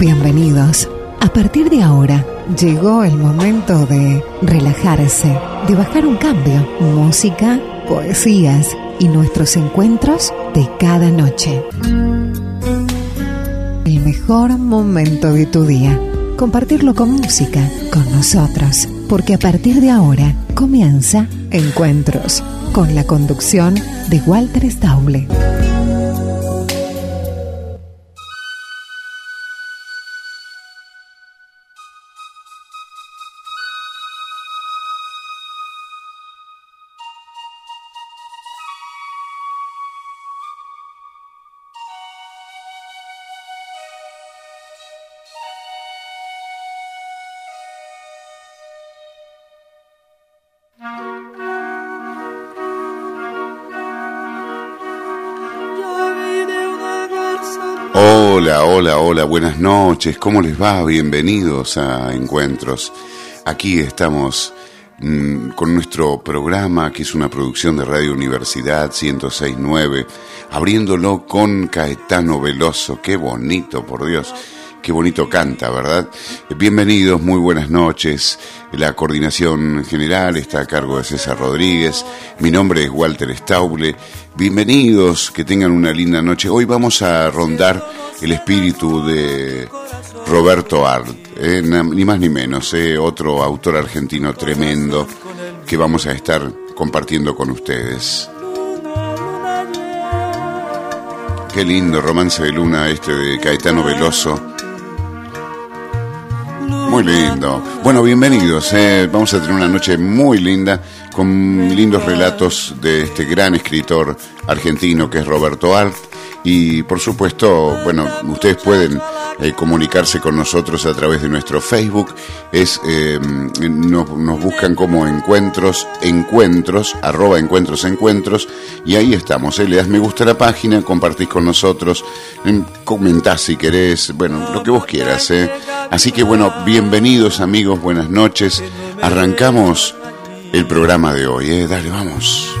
Bienvenidos. A partir de ahora, llegó el momento de relajarse, de bajar un cambio. Música, poesías y nuestros encuentros de cada noche. El mejor momento de tu día. Compartirlo con música, con nosotros. Porque a partir de ahora comienza Encuentros, con la conducción de Walter Stauble. Hola, hola, buenas noches, ¿cómo les va? Bienvenidos a Encuentros. Aquí estamos mm, con nuestro programa, que es una producción de Radio Universidad 1069, abriéndolo con Caetano Veloso. Qué bonito, por Dios. Qué bonito canta, ¿verdad? Bienvenidos, muy buenas noches. La coordinación general está a cargo de César Rodríguez. Mi nombre es Walter Stauble. Bienvenidos, que tengan una linda noche. Hoy vamos a rondar el espíritu de Roberto Art, eh, ni más ni menos, eh, otro autor argentino tremendo que vamos a estar compartiendo con ustedes. Qué lindo romance de luna este de Caetano Veloso. Muy lindo. Bueno, bienvenidos. Eh. Vamos a tener una noche muy linda con lindos relatos de este gran escritor argentino que es Roberto Art. Y por supuesto, bueno, ustedes pueden eh, comunicarse con nosotros a través de nuestro Facebook. Es, eh, nos, buscan como encuentros, encuentros, arroba encuentros, encuentros. Y ahí estamos. Le das me gusta a la página, compartís con nosotros, comentás si querés, bueno, lo que vos quieras. Así que bueno, bienvenidos amigos, buenas noches. Arrancamos el programa de hoy, ¿eh? Dale, vamos.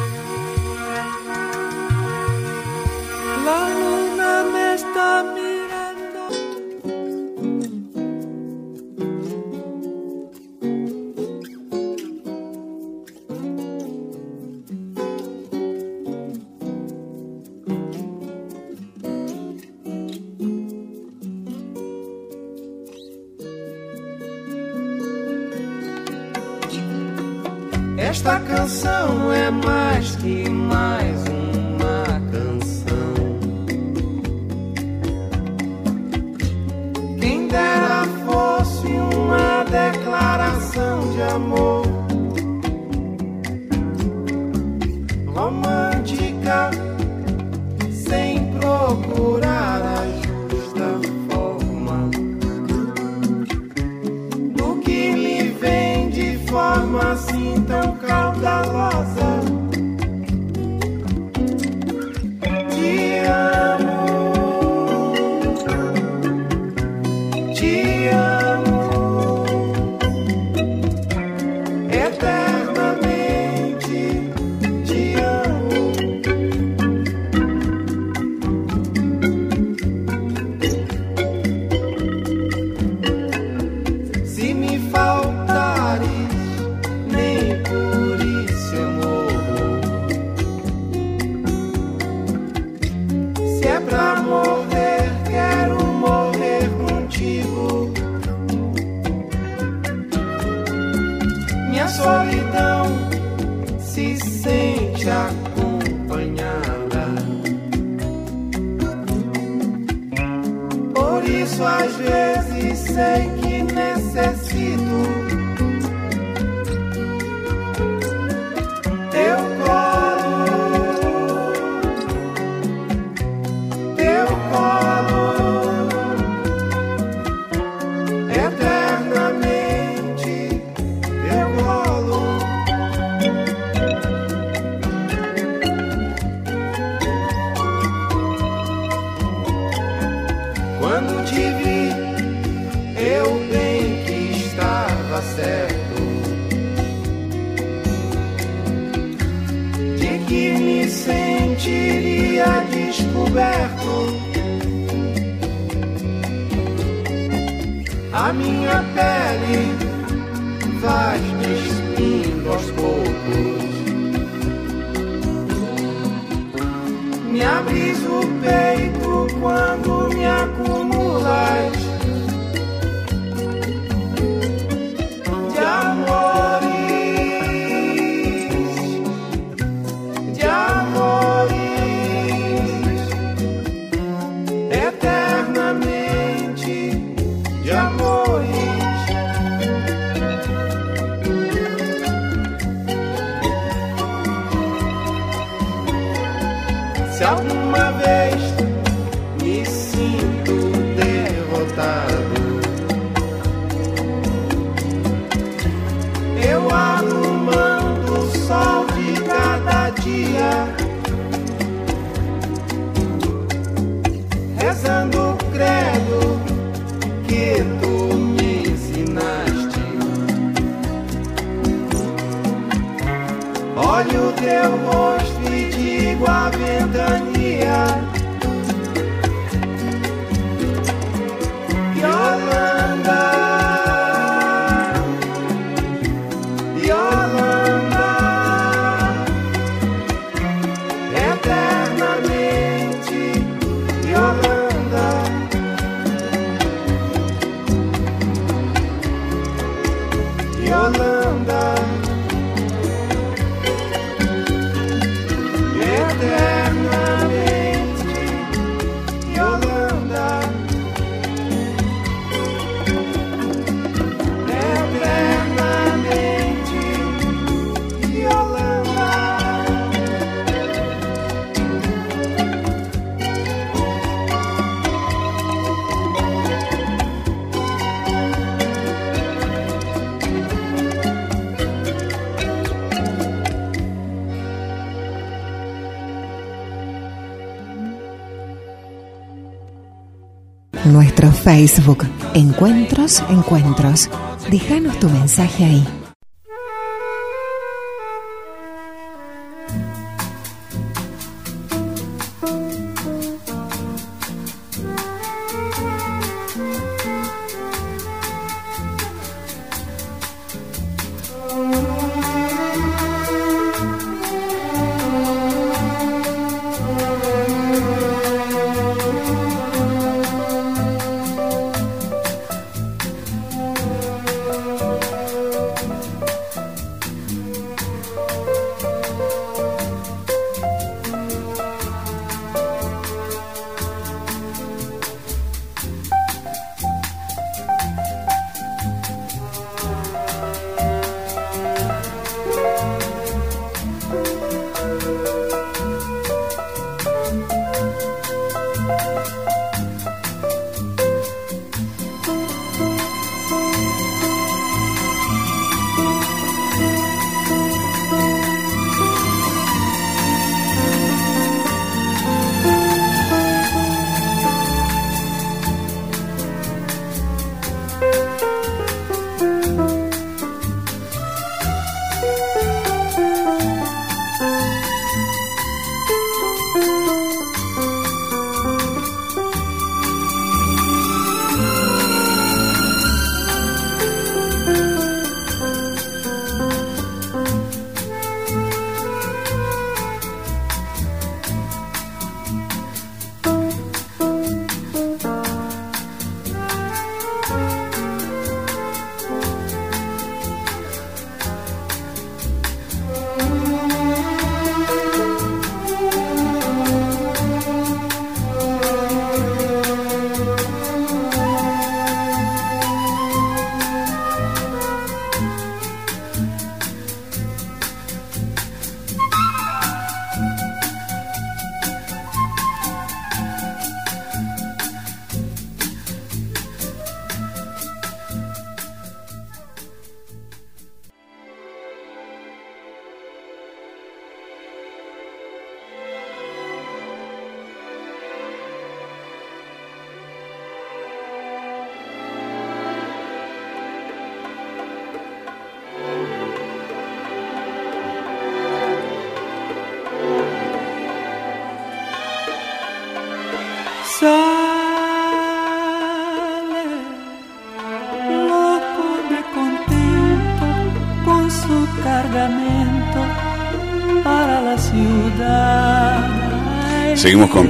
Facebook, Encuentros, Encuentros. Déjanos tu mensaje ahí.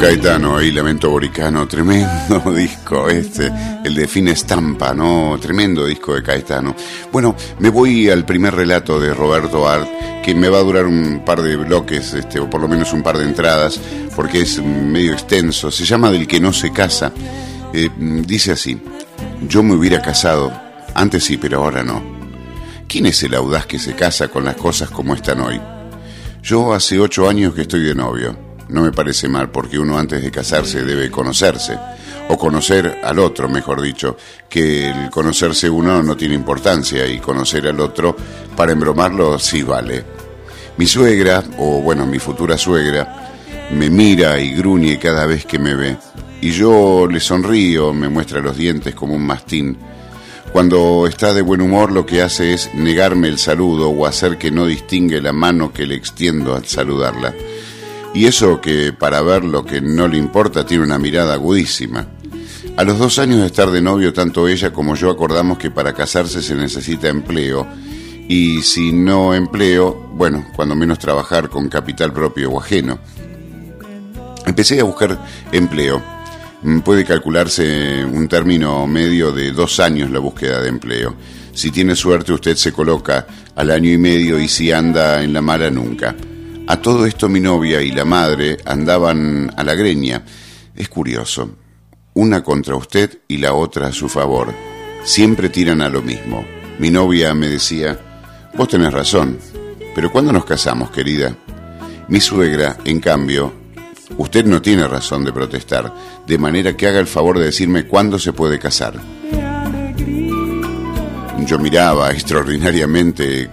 Caetano, ahí Lamento Boricano, tremendo disco este, el de Fin Estampa, ¿no? Tremendo disco de Caetano. Bueno, me voy al primer relato de Roberto Art, que me va a durar un par de bloques, este, o por lo menos un par de entradas, porque es medio extenso. Se llama Del que no se casa. Eh, dice así, yo me hubiera casado, antes sí, pero ahora no. ¿Quién es el audaz que se casa con las cosas como están hoy? Yo hace ocho años que estoy de novio no me parece mal, porque uno antes de casarse debe conocerse, o conocer al otro, mejor dicho, que el conocerse uno no tiene importancia y conocer al otro, para embromarlo, sí vale. Mi suegra, o bueno, mi futura suegra, me mira y gruñe cada vez que me ve, y yo le sonrío, me muestra los dientes como un mastín. Cuando está de buen humor lo que hace es negarme el saludo o hacer que no distingue la mano que le extiendo al saludarla. Y eso que para ver lo que no le importa tiene una mirada agudísima. A los dos años de estar de novio, tanto ella como yo acordamos que para casarse se necesita empleo. Y si no empleo, bueno, cuando menos trabajar con capital propio o ajeno. Empecé a buscar empleo. Mm, puede calcularse un término medio de dos años la búsqueda de empleo. Si tiene suerte usted se coloca al año y medio y si anda en la mala nunca. A todo esto mi novia y la madre andaban a la greña. Es curioso. Una contra usted y la otra a su favor. Siempre tiran a lo mismo. Mi novia me decía, vos tenés razón, pero ¿cuándo nos casamos, querida? Mi suegra, en cambio, usted no tiene razón de protestar, de manera que haga el favor de decirme cuándo se puede casar. Yo miraba extraordinariamente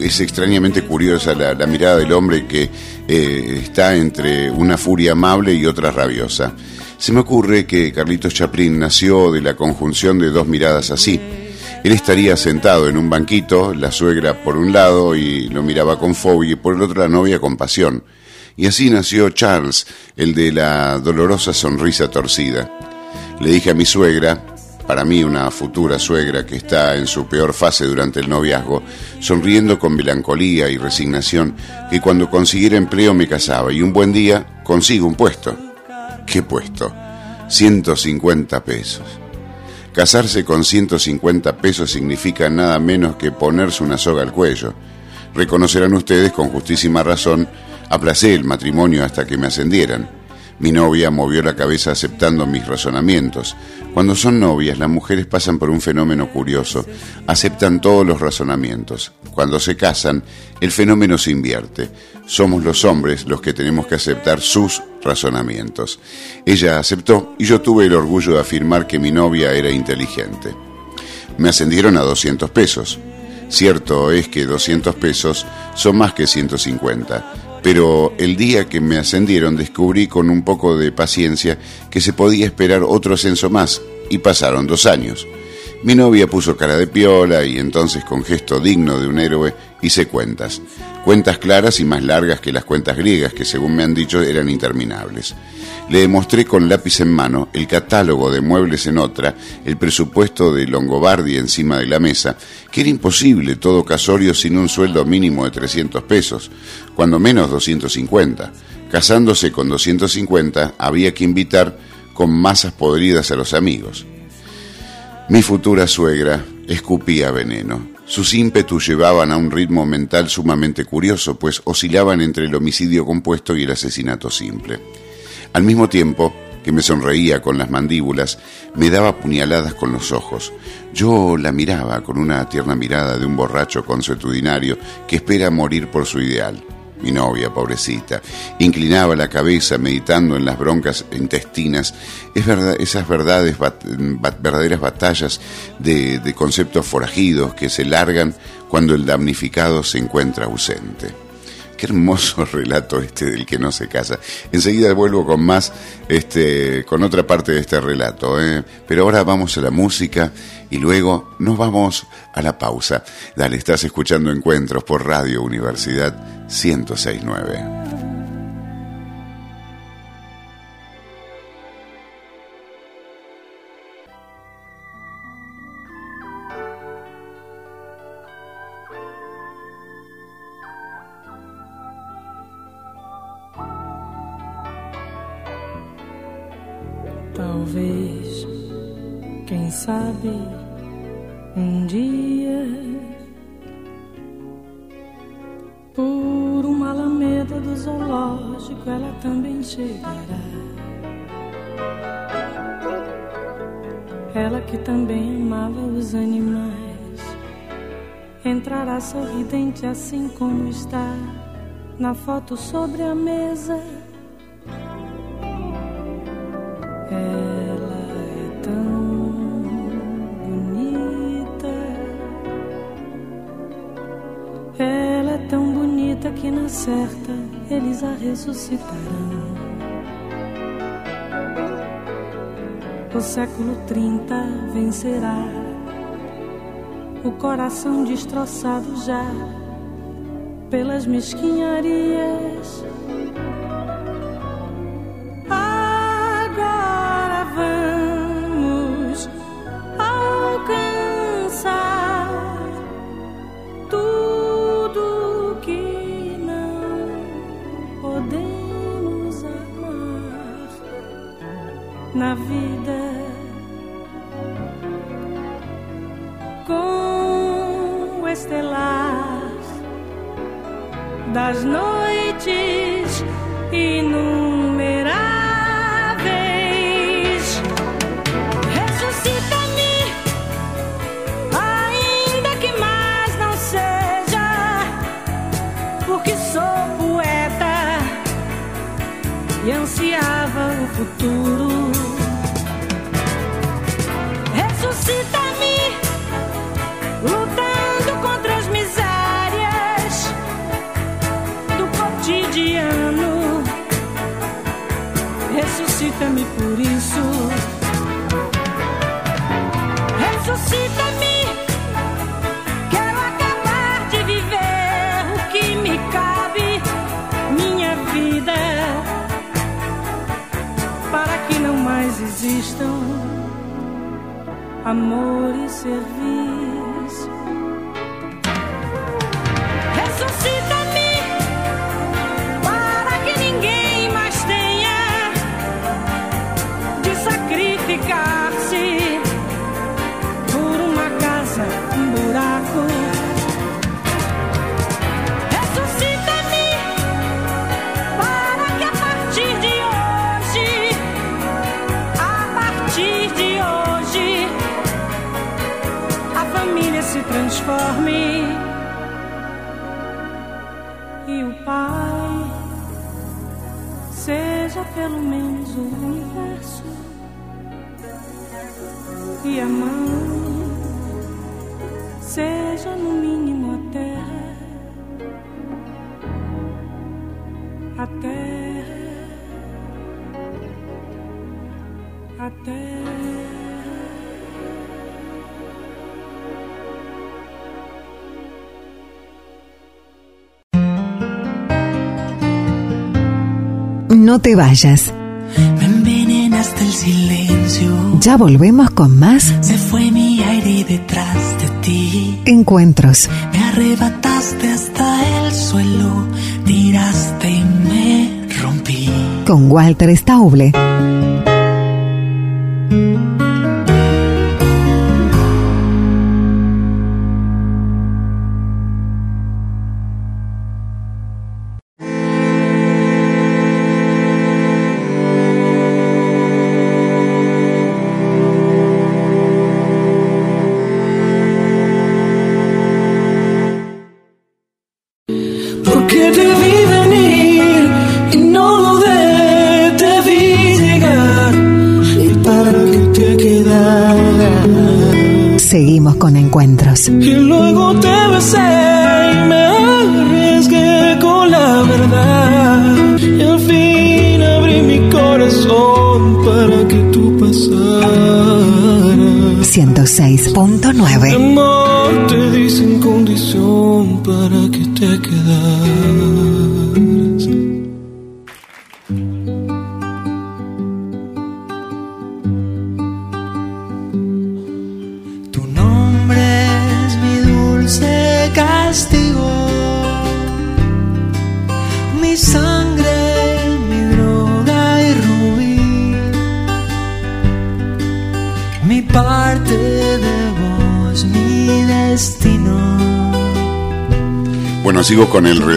es extrañamente curiosa la, mirada del hombre que eh, está entre una furia amable y otra rabiosa. Se me ocurre que Carlitos Chaplin nació de la conjunción de dos miradas así. Él estaría sentado en un banquito, la suegra por un lado y lo miraba con fobia y por el otro la novia con pasión. Y así nació Charles, el de la dolorosa sonrisa torcida. Le dije a mi suegra, para mí una futura suegra que está en su peor fase durante el noviazgo, sonriendo con melancolía y resignación, que cuando consiguiera empleo me casaba y un buen día consigo un puesto. ¿Qué puesto? 150 pesos. Casarse con 150 pesos significa nada menos que ponerse una soga al cuello. Reconocerán ustedes con justísima razón, aplacé el matrimonio hasta que me ascendieran. Mi novia movió la cabeza aceptando mis razonamientos. Cuando son novias, las mujeres pasan por un fenómeno curioso. Aceptan todos los razonamientos. Cuando se casan, el fenómeno se invierte. Somos los hombres los que tenemos que aceptar sus razonamientos. Ella aceptó y yo tuve el orgullo de afirmar que mi novia era inteligente. Me ascendieron a 200 pesos. Cierto es que 200 pesos son más que 150 pero el día que me ascendieron descubrí con un poco de paciencia que se podía esperar otro ascenso más, y pasaron dos años. Mi novia puso cara de piola y entonces con gesto digno de un héroe hice cuentas. Cuentas claras y más largas que las cuentas griegas que según me han dicho eran interminables. Le demostré con lápiz en mano el catálogo de muebles en otra, el presupuesto de Longobardi encima de la mesa, que era imposible todo casorio sin un sueldo mínimo de 300 pesos, cuando menos 250. Casándose con 250 había que invitar con masas podridas a los amigos. Mi futura suegra escupía veneno. Sus ímpetus llevaban a un ritmo mental sumamente curioso, pues oscilaban entre el homicidio compuesto y el asesinato simple. Al mismo tiempo que me sonreía con las mandíbulas, me daba puñaladas con los ojos. Yo la miraba con una tierna mirada de un borracho consuetudinario que espera morir por su ideal mi novia, pobrecita, inclinaba la cabeza meditando en las broncas intestinas, es verdad, esas verdades, verdaderas batallas de, de conceptos forajidos que se largan cuando el damnificado se encuentra ausente. Qué hermoso relato este del que no se casa. Enseguida vuelvo con más, este, con otra parte de este relato. ¿eh? Pero ahora vamos a la música y luego nos vamos a la pausa. Dale, estás escuchando Encuentros por Radio Universidad 1069. Talvez, quem sabe, um dia, por uma alameda do zoológico, ela também chegará. Ela que também amava os animais, entrará sorridente assim como está na foto sobre a mesa. Ela Ela é tão bonita que na certa eles a ressuscitarão. O século 30 vencerá o coração destroçado já pelas mesquinharias. Vida. Com o estelar das noites inumeráveis. Sou poeta e ansiava o futuro. Ressuscita-me, lutando contra as misérias do cotidiano. Ressuscita-me por isso. Ressuscita-me. Quero amor e serviço. Se transforme. E o Pai seja pelo menos o universo. E a mãe seja no mínimo a terra, a terra, a terra. No te vayas. Me envenenaste el silencio. Ya volvemos con más Se fue mi aire detrás de ti. encuentros. Me arrebataste hasta el suelo. Tiraste y me rompí. con Walter Stauble.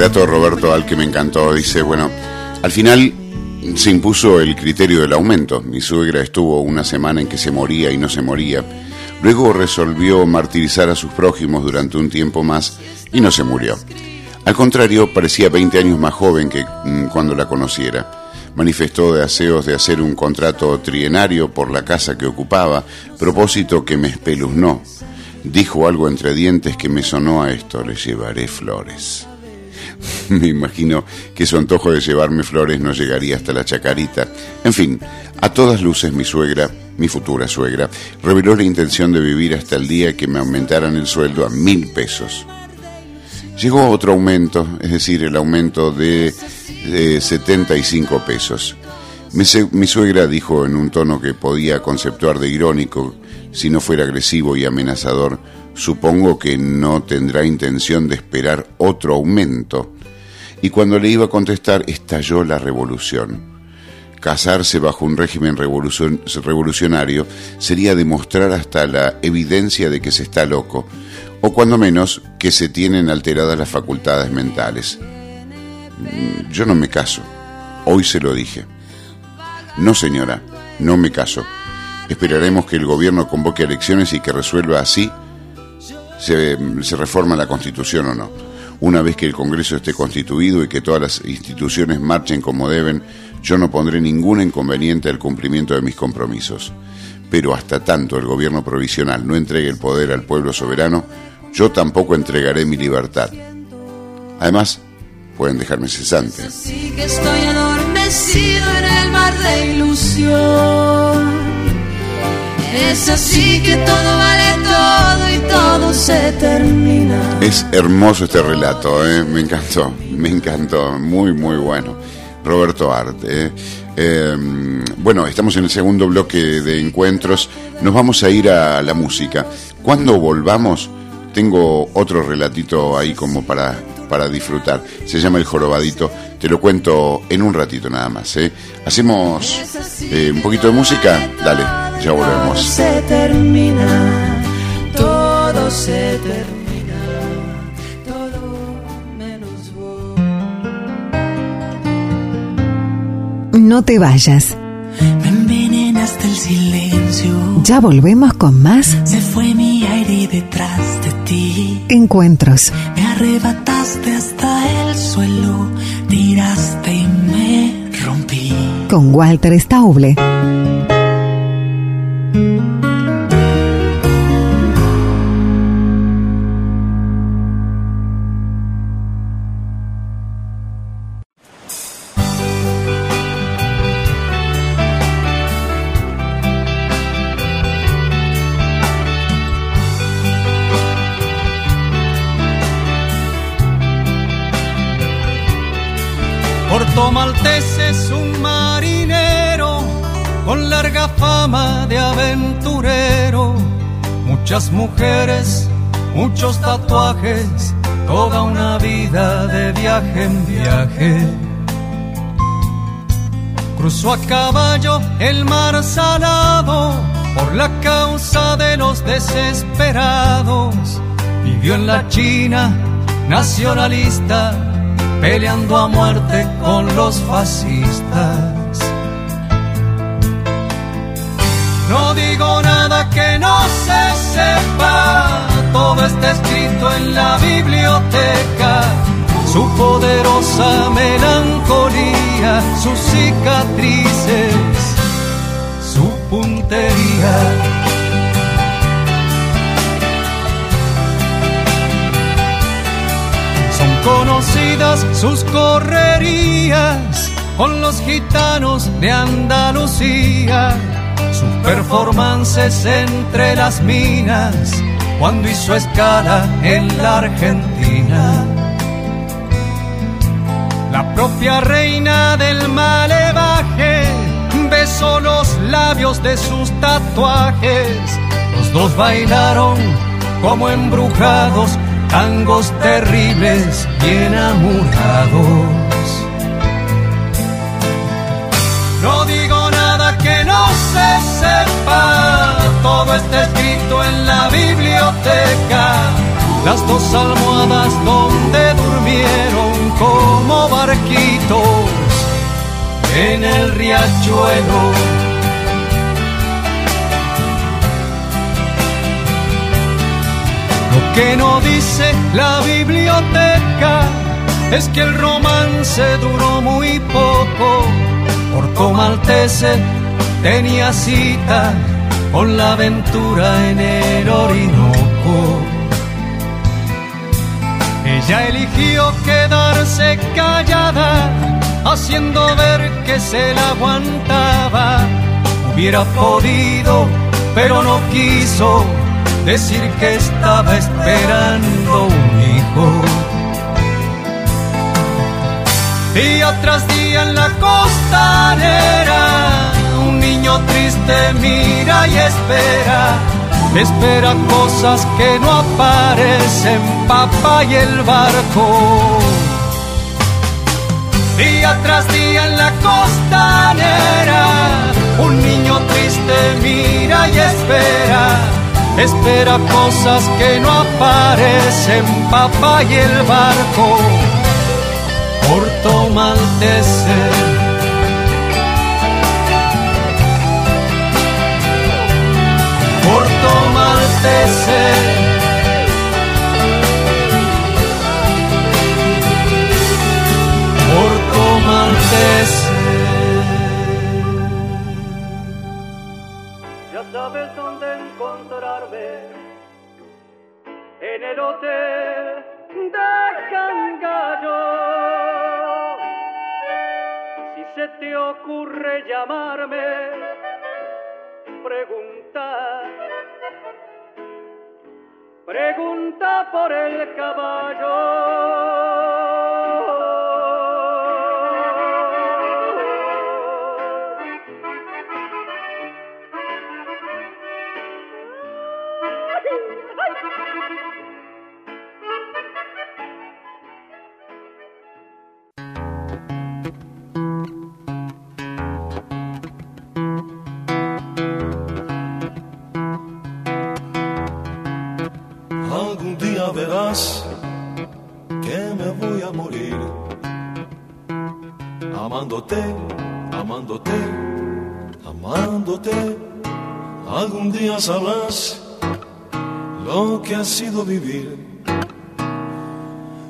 Relato de Roberto Al que me encantó. Dice, bueno, al final se impuso el criterio del aumento. Mi suegra estuvo una semana en que se moría y no se moría. Luego resolvió martirizar a sus prójimos durante un tiempo más y no se murió. Al contrario, parecía 20 años más joven que mm, cuando la conociera. Manifestó deseos de hacer un contrato trienario por la casa que ocupaba, propósito que me espeluznó. Dijo algo entre dientes que me sonó a esto, le llevaré flores. me imagino que su antojo de llevarme flores no llegaría hasta la chacarita. En fin, a todas luces mi suegra, mi futura suegra, reveló la intención de vivir hasta el día que me aumentaran el sueldo a mil pesos. Llegó otro aumento, es decir, el aumento de, de 75 pesos. Mi, suegra dijo en un tono que podía conceptuar de irónico, si no fuera agresivo y amenazador, supongo que no tendrá intención de esperar otro aumento. Y cuando le iba a contestar, estalló la revolución. Casarse bajo un régimen revolucion- revolucionario sería demostrar hasta la evidencia de que se está loco, o cuando menos que se tienen alteradas las facultades mentales. Mm, Yo no me caso, hoy se lo dije. No señora, no me caso. Esperaremos que el gobierno convoque elecciones y que resuelva así se, reforma la constitución o no. Una vez que el Congreso esté constituido y que todas las instituciones marchen como deben, yo no pondré ningún inconveniente al cumplimiento de mis compromisos. Pero hasta tanto el gobierno provisional no entregue el poder al pueblo soberano, yo tampoco entregaré mi libertad. Además, pueden dejarme cesante. Que estoy adormecido en el mar de ilusión. Es así que todo vale todo todo se termina. Es hermoso este relato, ¿eh? me encantó, me encantó, muy, muy bueno. Roberto Art. ¿eh? Eh, bueno, estamos en el segundo bloque de encuentros, nos vamos a ir a la música. Cuando volvamos, tengo otro relatito ahí como para, para disfrutar. Se llama El Jorobadito, te lo cuento en un ratito nada más. ¿eh? Hacemos eh, un poquito de música, dale, ya volvemos. se termina, todo se termina, todo menos vos. No te vayas. Me envenenaste el silencio. Ya volvemos con más Se fue mi aire detrás de ti. encuentros. Me arrebataste hasta el suelo. Tiraste y me rompí. con Walter Stauble. Puerto Maltés es un marinero con larga fama de aventurero. Muchas mujeres, muchos tatuajes, toda una vida de viaje en viaje. Cruzó a caballo el mar salado por la causa de los desesperados. Vivió en la China nacionalista, peleando a muerte con los fascistas. No digo nada que no se sepa, todo está escrito en la biblioteca. Su poderosa melancolía, sus cicatrices, su puntería. Conocidas sus correrías con los gitanos de Andalucía, sus performances entre las minas cuando hizo escala en la Argentina. La propia reina del malevaje besó los labios de sus tatuajes. Los dos bailaron como embrujados, tangos terribles y enamorados. No digo nada que no se sepa, todo está escrito en la biblioteca. Las dos almohadas donde durmieron como barquitos en el riachuelo que no dice la biblioteca es que el romance duró muy poco. Porto Maltese tenía cita con la aventura en el Orinoco. Ella eligió quedarse callada, haciendo ver que se la aguantaba. Hubiera podido, pero no quiso decir que estaba esperando un hijo. Día tras día en la costanera, un niño triste mira y espera, espera cosas que no aparecen, papá y el barco. Día tras día en la costanera, un niño triste mira y espera, espera cosas que no aparecen, papá y el barco. Porto Maltese. Porto Maltese. Porto Maltese. En el hotel de Cangallo. Si se te ocurre llamarme, pregunta, pregunta por el caballo. Amándote, amándote, amándote. Algún día sabrás lo que ha sido vivir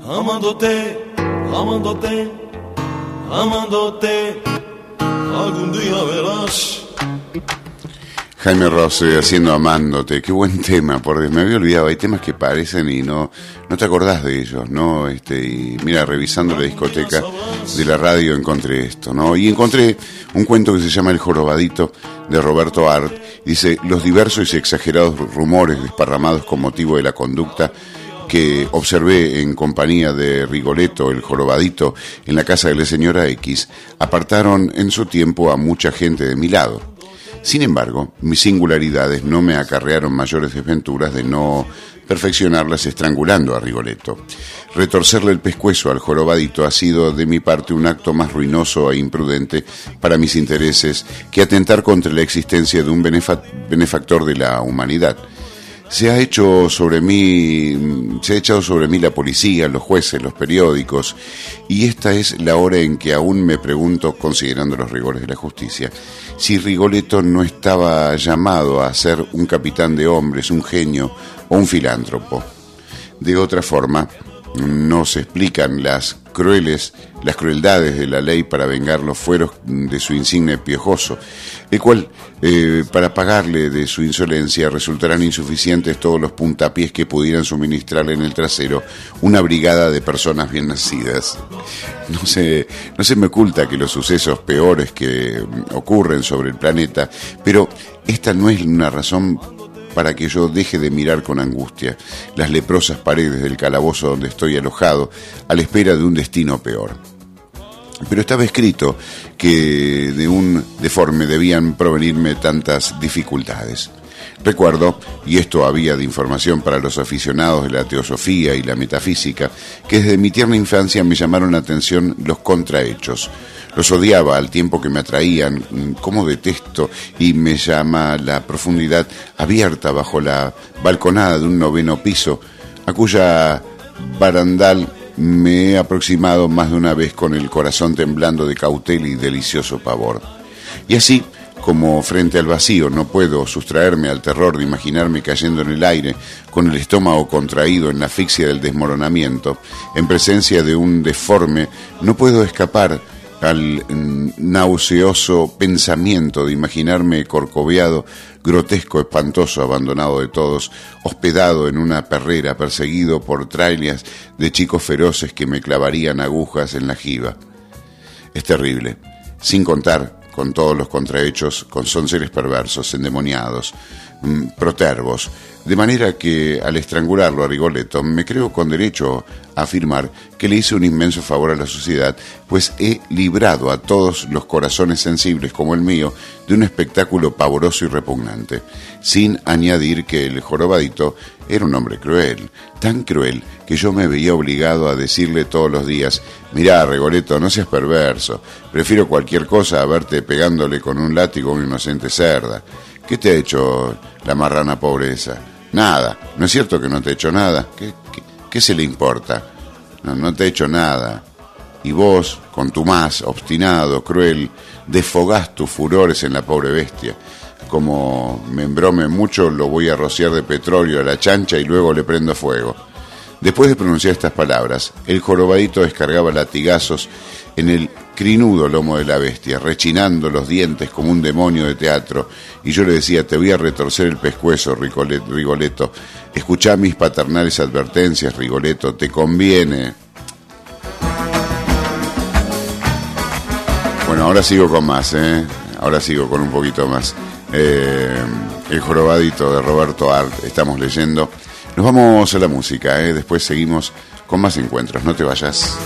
amándote, amándote, amándote. Algún día verás. Jaime Rose haciendo Amándote, qué buen tema, por Dios, me había olvidado, hay temas que parecen y no, no te acordás de ellos, ¿no? Este, y mira, revisando la discoteca de la radio encontré esto, ¿no? Y encontré un cuento que se llama El Jorobadito de Roberto Art, dice, los diversos y exagerados rumores desparramados con motivo de la conducta que observé en compañía de Rigoletto, el jorobadito, en la casa de la señora X, apartaron en su tiempo a mucha gente de mi lado. Sin embargo, mis singularidades no me acarrearon mayores desventuras de no perfeccionarlas estrangulando a Rigoletto. Retorcerle el pescuezo al jorobadito ha sido de mi parte un acto más ruinoso e imprudente para mis intereses que atentar contra la existencia de un benefa- benefactor de la humanidad. Se ha hecho sobre mí, se ha echado sobre mí la policía, los jueces, los periódicos, y esta es la hora en que aún me pregunto, considerando los rigores de la justicia, si Rigoletto no estaba llamado a ser un capitán de hombres, un genio o un filántropo. De otra forma, no se explican las crueles, las crueldades de la ley para vengar los fueros de su insigne piojoso, el cual, eh, para pagarle de su insolencia, resultarán insuficientes todos los puntapiés que pudieran suministrarle en el trasero una brigada de personas bien nacidas. No se, no se me oculta que los sucesos peores que ocurren sobre el planeta, pero esta no es una razón para que yo deje de mirar con angustia las leprosas paredes del calabozo donde estoy alojado a la espera de un destino peor. Pero estaba escrito que de un deforme debían provenirme tantas dificultades. Recuerdo, y esto había de información para los aficionados de la teosofía y la metafísica, que desde mi tierna infancia me llamaron la atención los contrahechos. Los odiaba al tiempo que me atraían, como detesto, y me llama la profundidad abierta bajo la balconada de un noveno piso, a cuya barandal me he aproximado más de una vez con el corazón temblando de cautela y delicioso pavor. Y así, como frente al vacío no puedo sustraerme al terror de imaginarme cayendo en el aire, con el estómago contraído en la asfixia del desmoronamiento, en presencia de un deforme, no puedo escapar al mm, nauseoso pensamiento de imaginarme corcoveado, grotesco, espantoso, abandonado de todos, hospedado en una perrera, perseguido por trailias de chicos feroces que me clavarían agujas en la jiba. Es terrible, sin contar con todos los contrahechos, con son seres perversos, endemoniados, protervos, de manera que al estrangularlo a Rigoletto me creo con derecho a afirmar que le hice un inmenso favor a la sociedad, pues he librado a todos los corazones sensibles como el mío de un espectáculo pavoroso y repugnante, sin añadir que el jorobadito era un hombre cruel, tan cruel que yo me veía obligado a decirle todos los días, mirá, Rigoletto, no seas perverso, prefiero cualquier cosa a verte pegándole con un látigo a una inocente cerda. ¿Qué te ha hecho la marrana pobreza? Nada. ¿No es cierto que no te he hecho nada? ¿Qué, se le importa? No, no te he hecho nada. Y vos, con tu más obstinado, cruel, desfogás tus furores en la pobre bestia. Como me embrome mucho, lo voy a rociar de petróleo a la chancha y luego le prendo fuego. Después de pronunciar estas palabras, el jorobadito descargaba latigazos en el crinudo lomo de la bestia, rechinando los dientes como un demonio de teatro, y yo le decía, te voy a retorcer el pescuezo, Rigoletto, escuchá mis paternales advertencias, Rigoletto, te conviene. Bueno, ahora sigo con más, ¿eh? Ahora sigo con un poquito más. Eh, el jorobadito de Roberto Art, estamos leyendo. Nos vamos a la música, ¿eh? Después seguimos con más encuentros, no te vayas.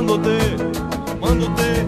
Amándote, amándote,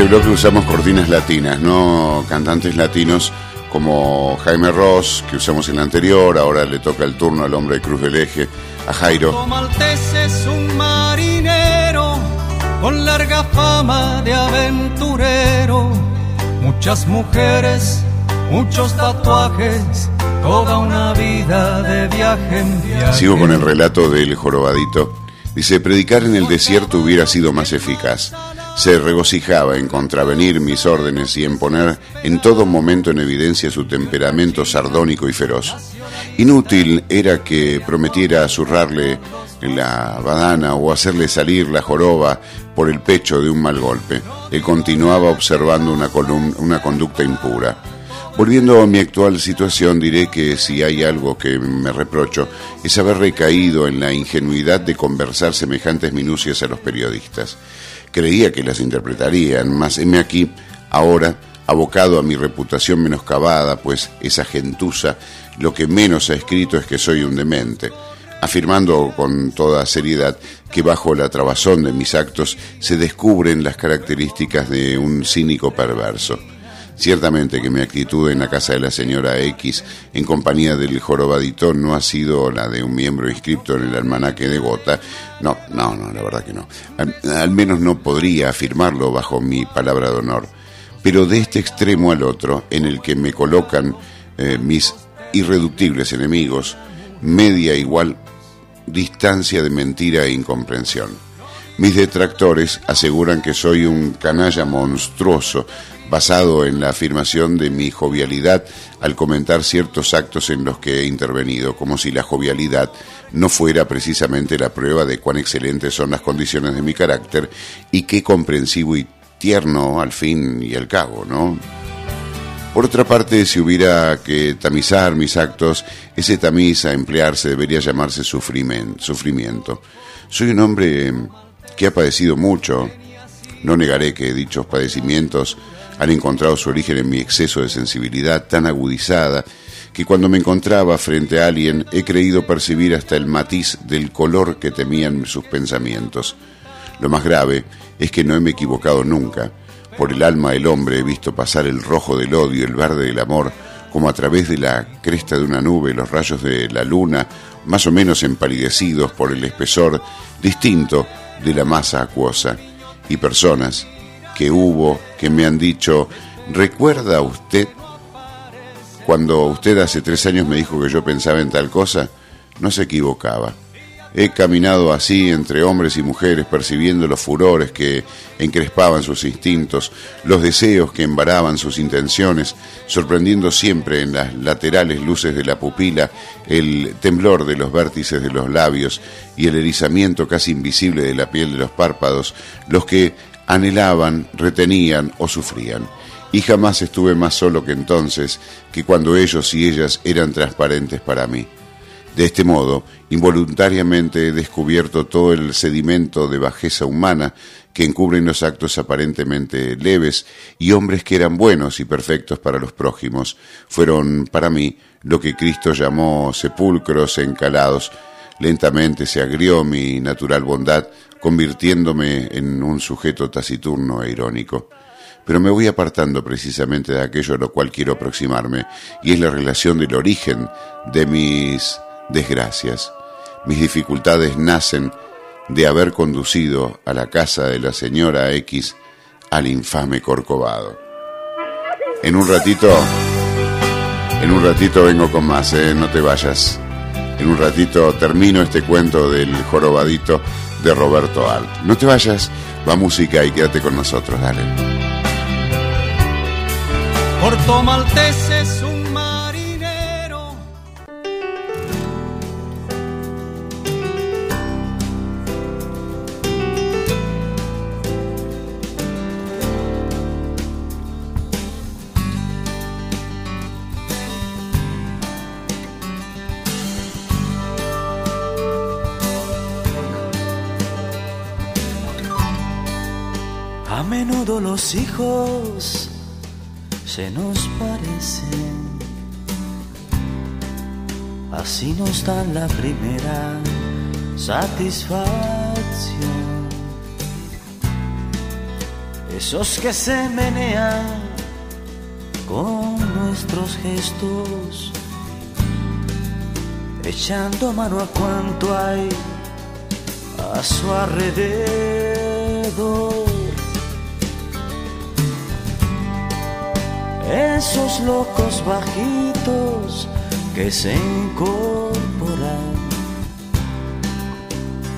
este bloque usamos cortinas latinas, no cantantes latinos como Jaime Ross, que usamos en la anterior, ahora le toca el turno al hombre de Cruz del Eje, a Jairo. Maltés es un marinero con larga fama de aventurero, muchas mujeres, muchos tatuajes, toda una vida de viaje en viaje. Sigo con el relato del jorobadito. Dice, predicar en el desierto hubiera sido más eficaz. Se regocijaba en contravenir mis órdenes y en poner en todo momento en evidencia su temperamento sardónico y feroz. Inútil era que prometiera zurrarle la badana o hacerle salir la joroba por el pecho de un mal golpe. Él continuaba observando una, una conducta impura. Volviendo a mi actual situación, diré que si hay algo que me reprocho es haber recaído en la ingenuidad de conversar semejantes minucias a los periodistas. Creía que las interpretarían, mas heme aquí, ahora, abocado a mi reputación menoscabada, pues esa gentuza lo que menos ha escrito es que soy un demente, afirmando con toda seriedad que bajo la trabazón de mis actos se descubren las características de un cínico perverso. Ciertamente que mi actitud en la casa de la señora X en compañía del jorobadito no ha sido la de un miembro inscrito en el almanaque de Gota. No, no, no, la verdad que no. Al, menos no podría afirmarlo bajo mi palabra de honor. Pero de este extremo al otro, en el que me colocan eh, mis irreductibles enemigos, media igual distancia de mentira e incomprensión. Mis detractores aseguran que soy un canalla monstruoso, basado en la afirmación de mi jovialidad al comentar ciertos actos en los que he intervenido, como si la jovialidad no fuera precisamente la prueba de cuán excelentes son las condiciones de mi carácter y qué comprensivo y tierno al fin y al cabo, ¿no? Por otra parte, si hubiera que tamizar mis actos, ese tamiz a emplearse debería llamarse sufrimiento. Soy un hombre que ha padecido mucho. No negaré que dichos padecimientos han encontrado su origen en mi exceso de sensibilidad tan agudizada que cuando me encontraba frente a alguien he creído percibir hasta el matiz del color que temían sus pensamientos. Lo más grave es que no me he equivocado nunca. Por el alma del hombre he visto pasar el rojo del odio, el verde del amor, como a través de la cresta de una nube los rayos de la luna, más o menos empalidecidos por el espesor distinto de la masa acuosa, y personas que hubo que me han dicho, ¿recuerda usted cuando usted hace tres años me dijo que yo pensaba en tal cosa? No se equivocaba. He caminado así entre hombres y mujeres, percibiendo los furores que encrespaban sus instintos, los deseos que embaraban sus intenciones, sorprendiendo siempre en las laterales luces de la pupila el temblor de los vértices de los labios y el erizamiento casi invisible de la piel de los párpados, los que anhelaban, retenían o sufrían. Y jamás estuve más solo que entonces, que cuando ellos y ellas eran transparentes para mí. De este modo, involuntariamente he descubierto todo el sedimento de bajeza humana que encubren los actos aparentemente leves y hombres que eran buenos y perfectos para los prójimos. Fueron para mí lo que Cristo llamó sepulcros encalados. Lentamente se agrió mi natural bondad convirtiéndome en un sujeto taciturno e irónico. Pero me voy apartando precisamente de aquello a lo cual quiero aproximarme, y es la relación del origen de mis desgracias. Mis dificultades nacen de haber conducido a la casa de la señora X al infame Corcovado. En un ratito, en un ratito vengo con más, ¿eh? no te vayas. En un ratito termino este cuento del jorobadito de Roberto Alt. No te vayas, va música y quédate con nosotros, dale. Se nos parecen. Así nos dan la primera satisfacción. esos que se menean con nuestros gestos, echando mano a cuanto hay a su alrededor. Esos locos bajitos que se incorporan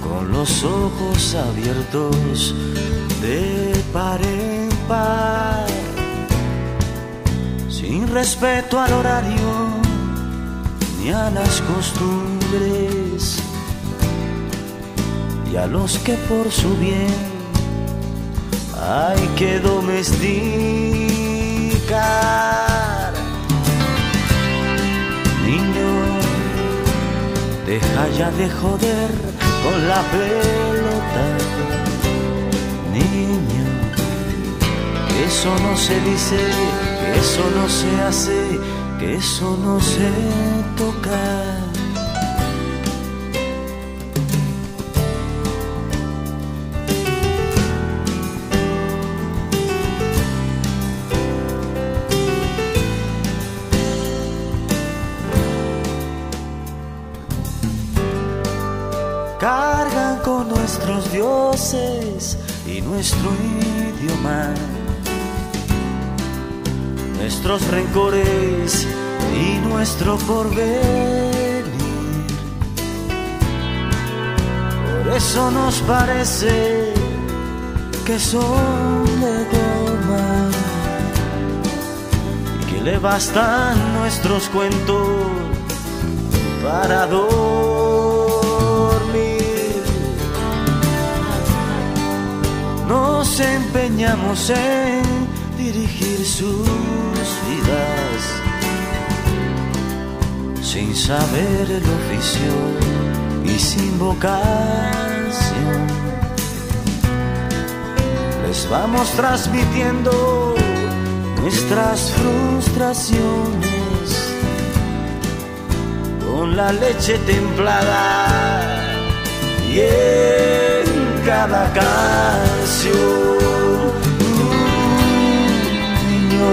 con los ojos abiertos de par en par, sin respeto al horario ni a las costumbres, y a los que por su bien hay que domesticar. Niño, deja ya de joder con la pelota niño. Eso no se dice, que eso no se hace, que eso no se toca. Y nuestro idioma, nuestros rencores y nuestro porvenir. Por eso nos parece que son de goma y que le bastan nuestros cuentos para dormir. Nos empeñamos en dirigir sus vidas sin saber el oficio y sin vocación. Les vamos transmitiendo nuestras frustraciones con la leche templada y en cada canción. Niño,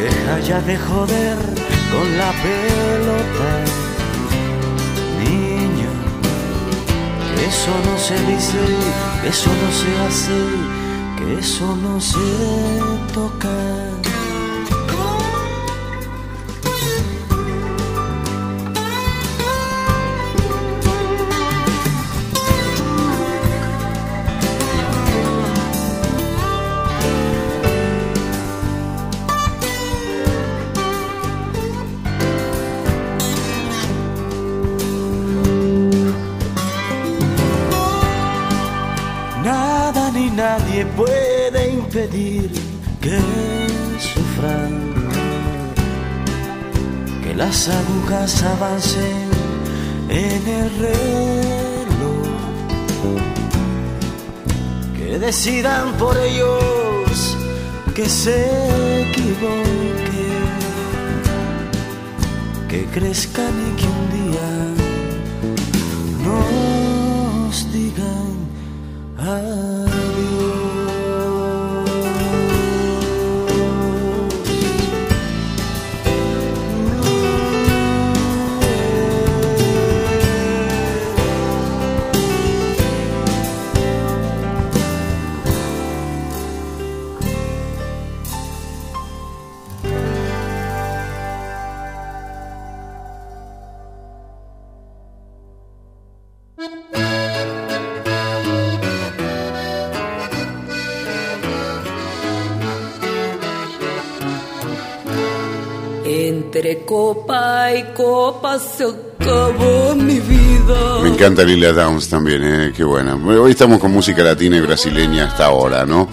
deja ya de joder con la pelota. Niño, eso no se dice, eso no se hace, que eso no se toca. Que sufran, que las agujas avancen en el reloj, que decidan por ellos que se equivoquen, que crezcan y que un día nos digan Me encanta Lilia Downs también, ¿eh? qué buena. Hoy estamos con música latina y brasileña hasta ahora, ¿no?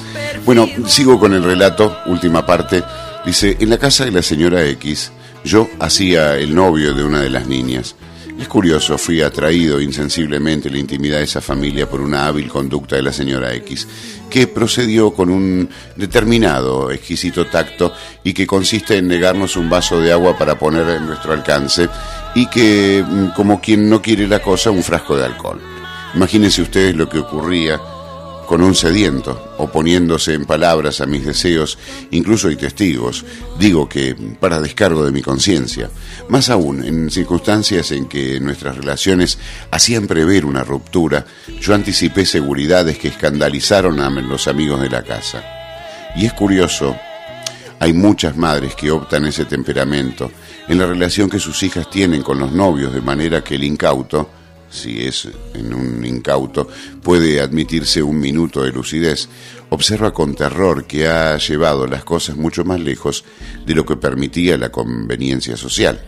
Bueno, sigo con el relato, última parte. Dice, en la casa de la señora X, yo hacía el novio de una de las niñas. Es curioso, fui atraído insensiblemente la intimidad de esa familia por una hábil conducta de la señora X, que procedió con un determinado, exquisito tacto y que consiste en negarnos un vaso de agua para poner en nuestro alcance y que, mm, como quien no quiere la cosa, un frasco de alcohol. Imagínense ustedes lo que ocurría con un sediento, oponiéndose en palabras a mis deseos, incluso hay testigos, digo que para descargo de mi conciencia, más aún en circunstancias en que nuestras relaciones hacían prever una ruptura, yo anticipé seguridades que escandalizaron a los amigos de la casa. Y es curioso, hay muchas madres que optan ese temperamento en la relación que sus hijas tienen con los novios, de manera que el incauto, si es en un incauto, puede admitirse un minuto de lucidez, observa con terror que ha llevado las cosas mucho más lejos de lo que permitía la conveniencia social.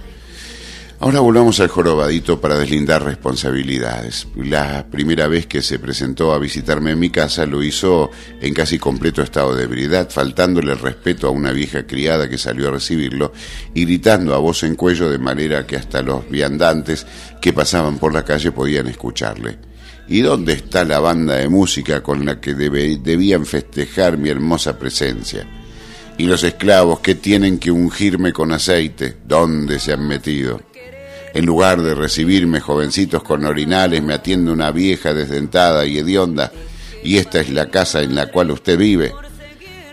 Ahora volvamos al jorobadito para deslindar responsabilidades. La primera vez que se presentó a visitarme en mi casa lo hizo en casi completo estado de ebriedad, faltándole respeto a una vieja criada que salió a recibirlo y gritando a voz en cuello de manera que hasta los viandantes que pasaban por la calle podían escucharle. ¿Y dónde está la banda de música con la que debían festejar mi hermosa presencia? ¿Y los esclavos que tienen que ungirme con aceite? ¿Dónde se han metido? En lugar de recibirme jovencitos con orinales, me atiende una vieja desdentada y hedionda, y esta es la casa en la cual usted vive.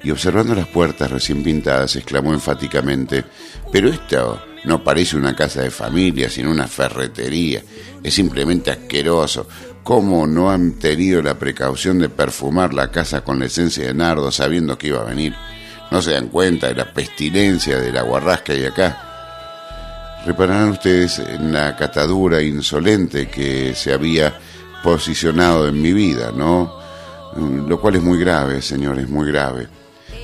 Y observando las puertas recién pintadas, exclamó enfáticamente, pero esto no parece una casa de familia, sino una ferretería. Es simplemente asqueroso. ¿Cómo no han tenido la precaución de perfumar la casa con la esencia de nardo sabiendo que iba a venir? ¿No se dan cuenta de la pestilencia de la guarrasca hay acá? Repararán ustedes en la catadura insolente que se había posicionado en mi vida, ¿no? Lo cual es muy grave, señores, muy grave.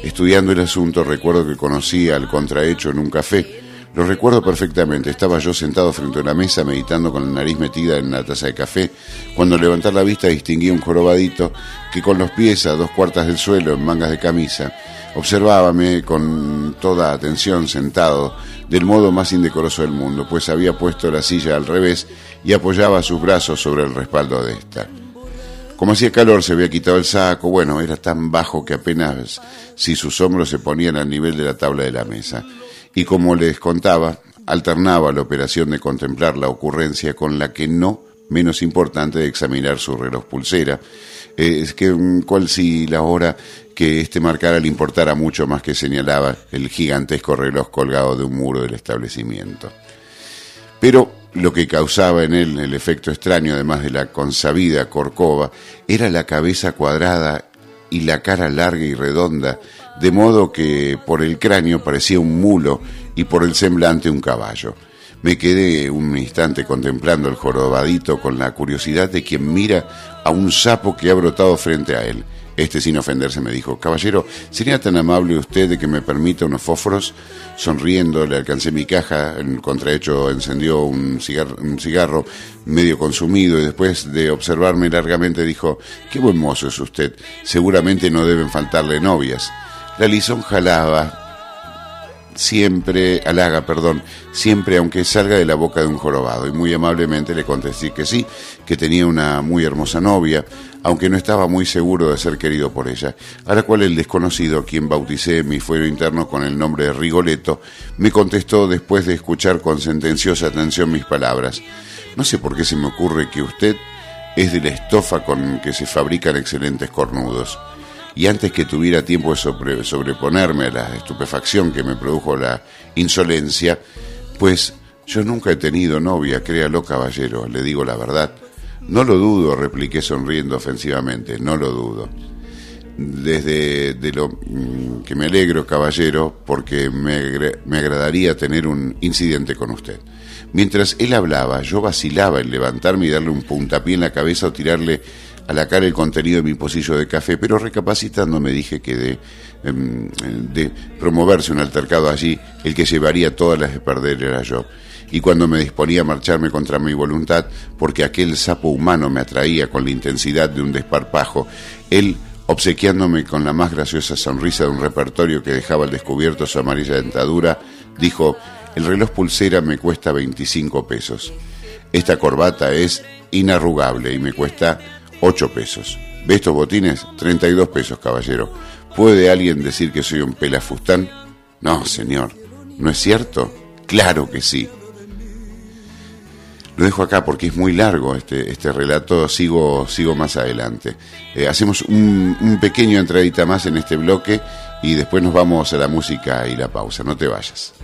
Estudiando el asunto recuerdo que conocí al contrahecho en un café. Lo recuerdo perfectamente. Estaba yo sentado frente a una mesa meditando con la nariz metida en la taza de café. Cuando al levantar la vista distinguí un jorobadito que con los pies a dos cuartas del suelo en mangas de camisa observábame con toda atención sentado del modo más indecoroso del mundo, pues había puesto la silla al revés y apoyaba sus brazos sobre el respaldo de esta. Como hacía calor, se había quitado el saco, bueno, era tan bajo que apenas si sus hombros se ponían al nivel de la tabla de la mesa. Y como les contaba, alternaba la operación de contemplar la ocurrencia con la que no menos importante de examinar su reloj pulsera, eh, es que mm, cual si la hora que este marcara le importara mucho más que señalaba el gigantesco reloj colgado de un muro del establecimiento. Pero lo que causaba en él el efecto extraño, además de la consabida corcova, era la cabeza cuadrada y la cara larga y redonda, de modo que por el cráneo parecía un mulo y por el semblante un caballo. Me quedé un instante contemplando el jorobadito con la curiosidad de quien mira a un sapo que ha brotado frente a él. Este, sin ofenderse, me dijo, caballero, ¿sería tan amable usted de que me permita unos fósforos? Sonriendo, le alcancé mi caja, el contrahecho encendió un cigarro, medio consumido y después de observarme largamente dijo, qué buen mozo es usted, seguramente no deben faltarle novias. La lisón jalaba, siempre, halaga, perdón, siempre aunque salga de la boca de un jorobado. Y muy amablemente le contesté que sí, que tenía una muy hermosa novia, aunque no estaba muy seguro de ser querido por ella, a la cual el desconocido, quien bauticé mi fuero interno con el nombre de Rigoletto, me contestó después de escuchar con sentenciosa atención mis palabras. No sé por qué se me ocurre que usted es de la estofa con que se fabrican excelentes cornudos y antes que tuviera tiempo de sobreponerme a la estupefacción que me produjo la insolencia, pues yo nunca he tenido novia, créalo caballero, le digo la verdad. No lo dudo, repliqué sonriendo ofensivamente, no lo dudo. Desde de lo mm, que me alegro, caballero, porque me, me agradaría tener un incidente con usted. Mientras él hablaba, yo vacilaba en levantarme y darle un puntapié en la cabeza o tirarle a la cara el contenido de mi pocillo de café, pero recapacitando me dije que de, em, de promoverse un altercado allí, el que llevaría todas las de perder era yo. Y cuando me disponía a marcharme contra mi voluntad, porque aquel sapo humano me atraía con la intensidad de un desparpajo, él, obsequiándome con la más graciosa sonrisa de un repertorio que dejaba al descubierto su amarilla dentadura, dijo, el reloj pulsera me cuesta 25 pesos. Esta corbata es inarrugable y me cuesta Ocho pesos. ¿Ve estos botines? 32 pesos, caballero. ¿Puede alguien decir que soy un pelafustán? No, señor. ¿No es cierto? Claro que sí. Lo dejo acá porque es muy largo este, este relato, sigo, sigo más adelante. Eh, hacemos un, pequeño entradita más en este bloque y después nos vamos a la música y la pausa. No te vayas.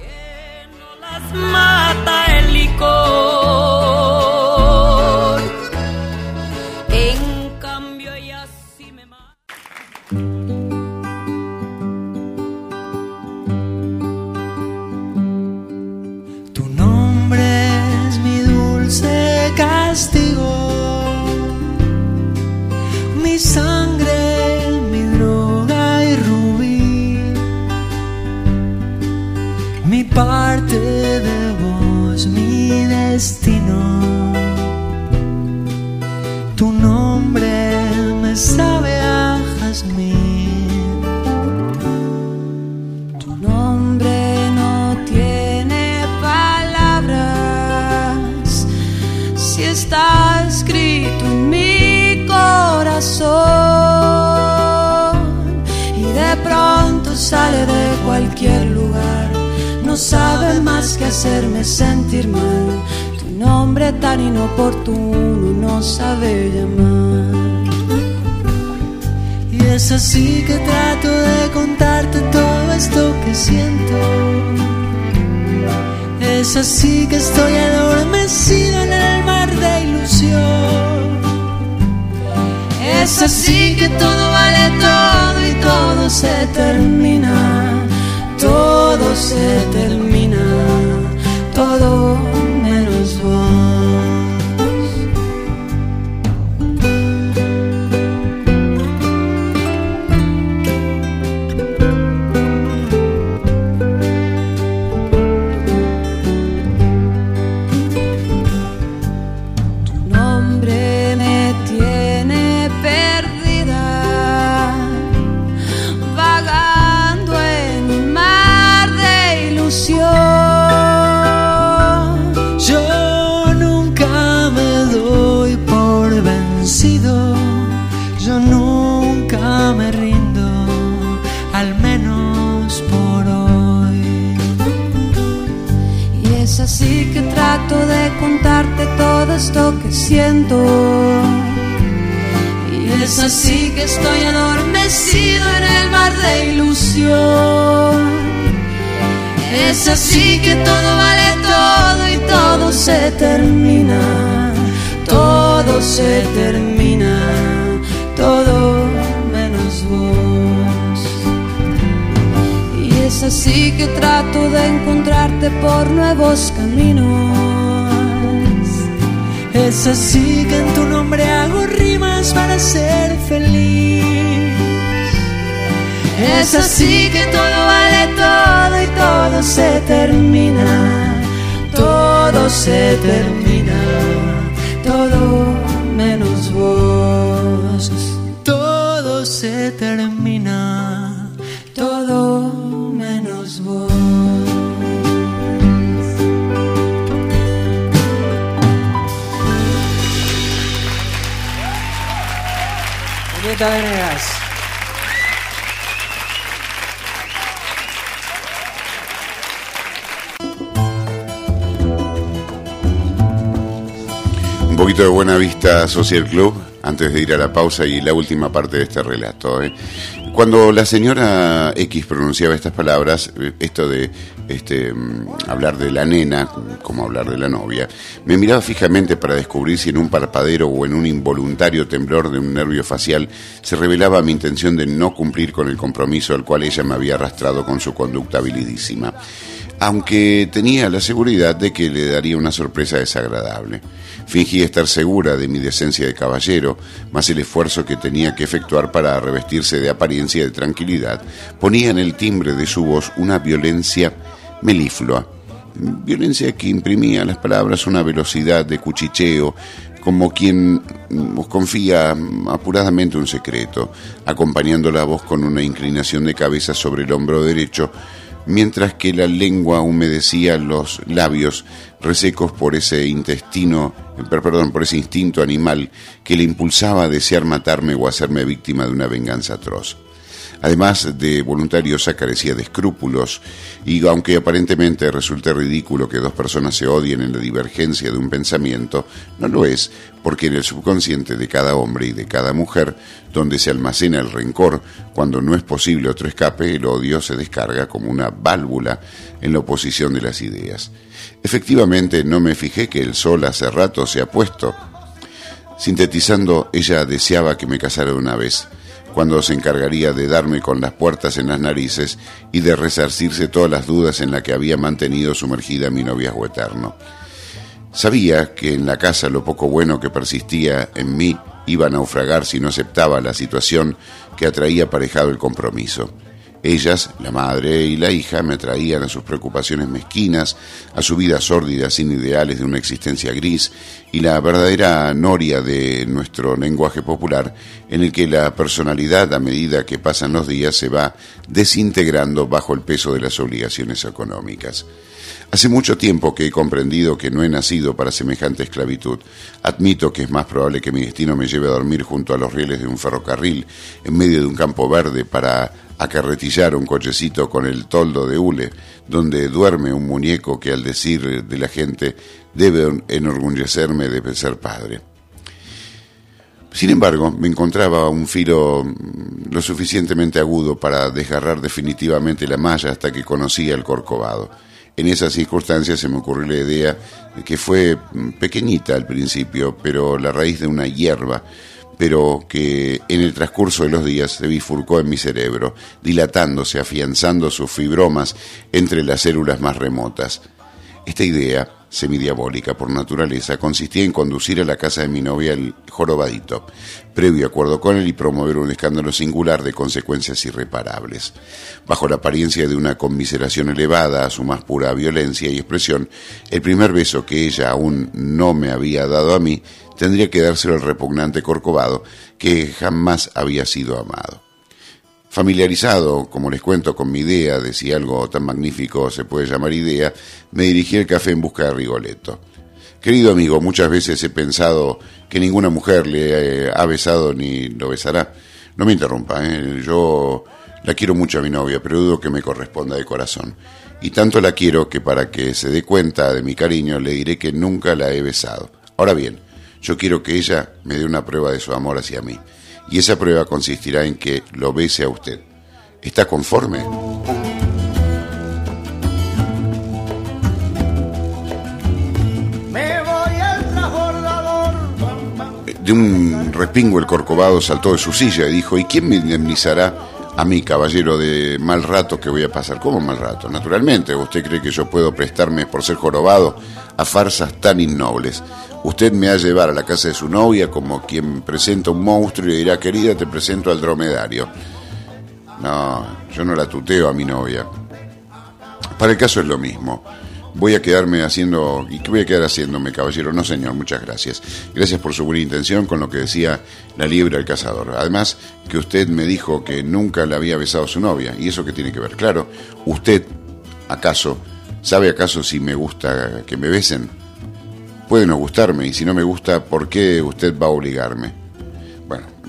Sabe más que hacerme sentir mal. Tu nombre tan inoportuno no sabe llamar. Y es así que trato de contarte todo esto que siento. Es así que estoy adormecido en el mar de ilusión. Es así que todo vale todo y todo se termina. Todo se termina. Todo siento. Y es así que estoy adormecido en el mar de ilusión. Es así que todo vale todo y todo se termina. Todo se termina. Todo menos vos. Y es así que trato de encontrarte por nuevos caminos. Es así que en tu nombre hago rimas para ser feliz. Es así que todo vale todo y todo se termina. Todo se termina. Todo menos vos. Todo se termina. Todo Un poquito de buena vista Social Club antes de ir a la pausa y la última parte de este relato. ¿eh? Cuando la señora X pronunciaba estas palabras, eh, esto de este, mm, hablar de la nena, como hablar de la novia, me miraba fijamente para descubrir si en un parpadero o en un involuntario temblor de un nervio facial se revelaba mi intención de no cumplir con el compromiso al cual ella me había arrastrado con su conducta habilidísima aunque tenía la seguridad de que le daría una sorpresa desagradable. Fingí estar segura de mi decencia de caballero, más el esfuerzo que tenía que efectuar para revestirse de apariencia de tranquilidad ponía en el timbre de su voz una violencia meliflua, violencia que imprimía a las palabras una velocidad de cuchicheo, como quien mm, confía apuradamente un secreto, acompañando la voz con una inclinación de cabeza sobre el hombro derecho, mientras que la lengua humedecía los labios resecos por ese intestino, eh, per- perdón, por ese instinto animal que le impulsaba a desear matarme o hacerme víctima de una venganza atroz. Además de voluntariosa, carecía de escrúpulos y aunque aparentemente resulte ridículo que dos personas se odien en la divergencia de un pensamiento, no lo es, porque en el subconsciente de cada hombre y de cada mujer, donde se almacena el rencor, cuando no es posible otro escape, el odio se descarga como una válvula en la oposición de las ideas. Efectivamente, no me fijé que el sol hace rato se ha puesto. Sintetizando, ella deseaba que me casara una vez cuando se encargaría de darme con las puertas en las narices y de resarcirse todas las dudas en las que había mantenido sumergida mi noviazgo eterno. Sabía que en la casa lo poco bueno que persistía en mí iba a naufragar si no aceptaba la situación que atraía aparejado el compromiso. Ellas, la madre y la hija, me traían a sus preocupaciones mezquinas, a su vida sórdida sin ideales de una existencia gris y la verdadera noria de nuestro lenguaje popular, en el que la personalidad a medida que pasan los días se va desintegrando bajo el peso de las obligaciones económicas. Hace mucho tiempo que he comprendido que no he nacido para semejante esclavitud. Admito que es más probable que mi destino me lleve a dormir junto a los rieles de un ferrocarril, en medio de un campo verde, para acarretillar un cochecito con el toldo de hule, donde duerme un muñeco que al decir de la gente debe enorgullecerme de ser padre. Sin embargo, me encontraba un filo mm, lo suficientemente agudo para desgarrar definitivamente la malla hasta que conocía el corcovado. En esas circunstancias se me ocurrió la idea que fue mm, pequeñita al principio, pero la raíz de una hierba pero que en el transcurso de los días se bifurcó en mi cerebro, dilatándose, afianzando sus fibromas entre las células más remotas. Esta idea, semidiabólica por naturaleza, consistía en conducir a la casa de mi novia el jorobadito, previo acuerdo con él y promover un escándalo singular de consecuencias irreparables. Bajo la apariencia de una conmiseración elevada a su más pura violencia y expresión, el primer beso que ella aún no me había dado a mí tendría que dárselo el repugnante Corcovado, que jamás había sido amado. Familiarizado, como les cuento, con mi idea de si algo tan magnífico se puede llamar idea, me dirigí al café en busca de Rigoletto. Querido amigo, muchas veces he pensado que ninguna mujer le eh, ha besado ni lo besará. No me interrumpa, ¿eh? yo la quiero mucho a mi novia, pero dudo que me corresponda de corazón. Y tanto la quiero que para que se dé cuenta de mi cariño le diré que nunca la he besado. Ahora bien, yo quiero que ella me dé una prueba de su amor hacia mí. Y esa prueba consistirá en que lo bese a usted. ¿Está conforme? De un respingo el corcovado saltó de su silla y dijo, ¿y quién me indemnizará a mí, caballero, de mal rato que voy a pasar? ¿Cómo mal rato? Naturalmente, ¿usted cree que yo puedo prestarme por ser jorobado a farsas tan innobles? Usted me ha a llevar a la casa de su novia como quien presenta un monstruo y dirá, querida, te presento al dromedario. No, yo no la tuteo a mi novia. Para el caso es lo mismo. Voy a quedarme haciendo... ¿Y qué voy a quedar haciéndome, caballero? No, señor, muchas gracias. Gracias por su buena intención con lo que decía la liebre al cazador. Además, que usted me dijo que nunca le había besado su novia. ¿Y eso qué tiene que ver? Claro, usted, ¿acaso, sabe acaso si me gusta que me besen? Puede no gustarme, y si no me gusta, ¿por qué usted va a obligarme?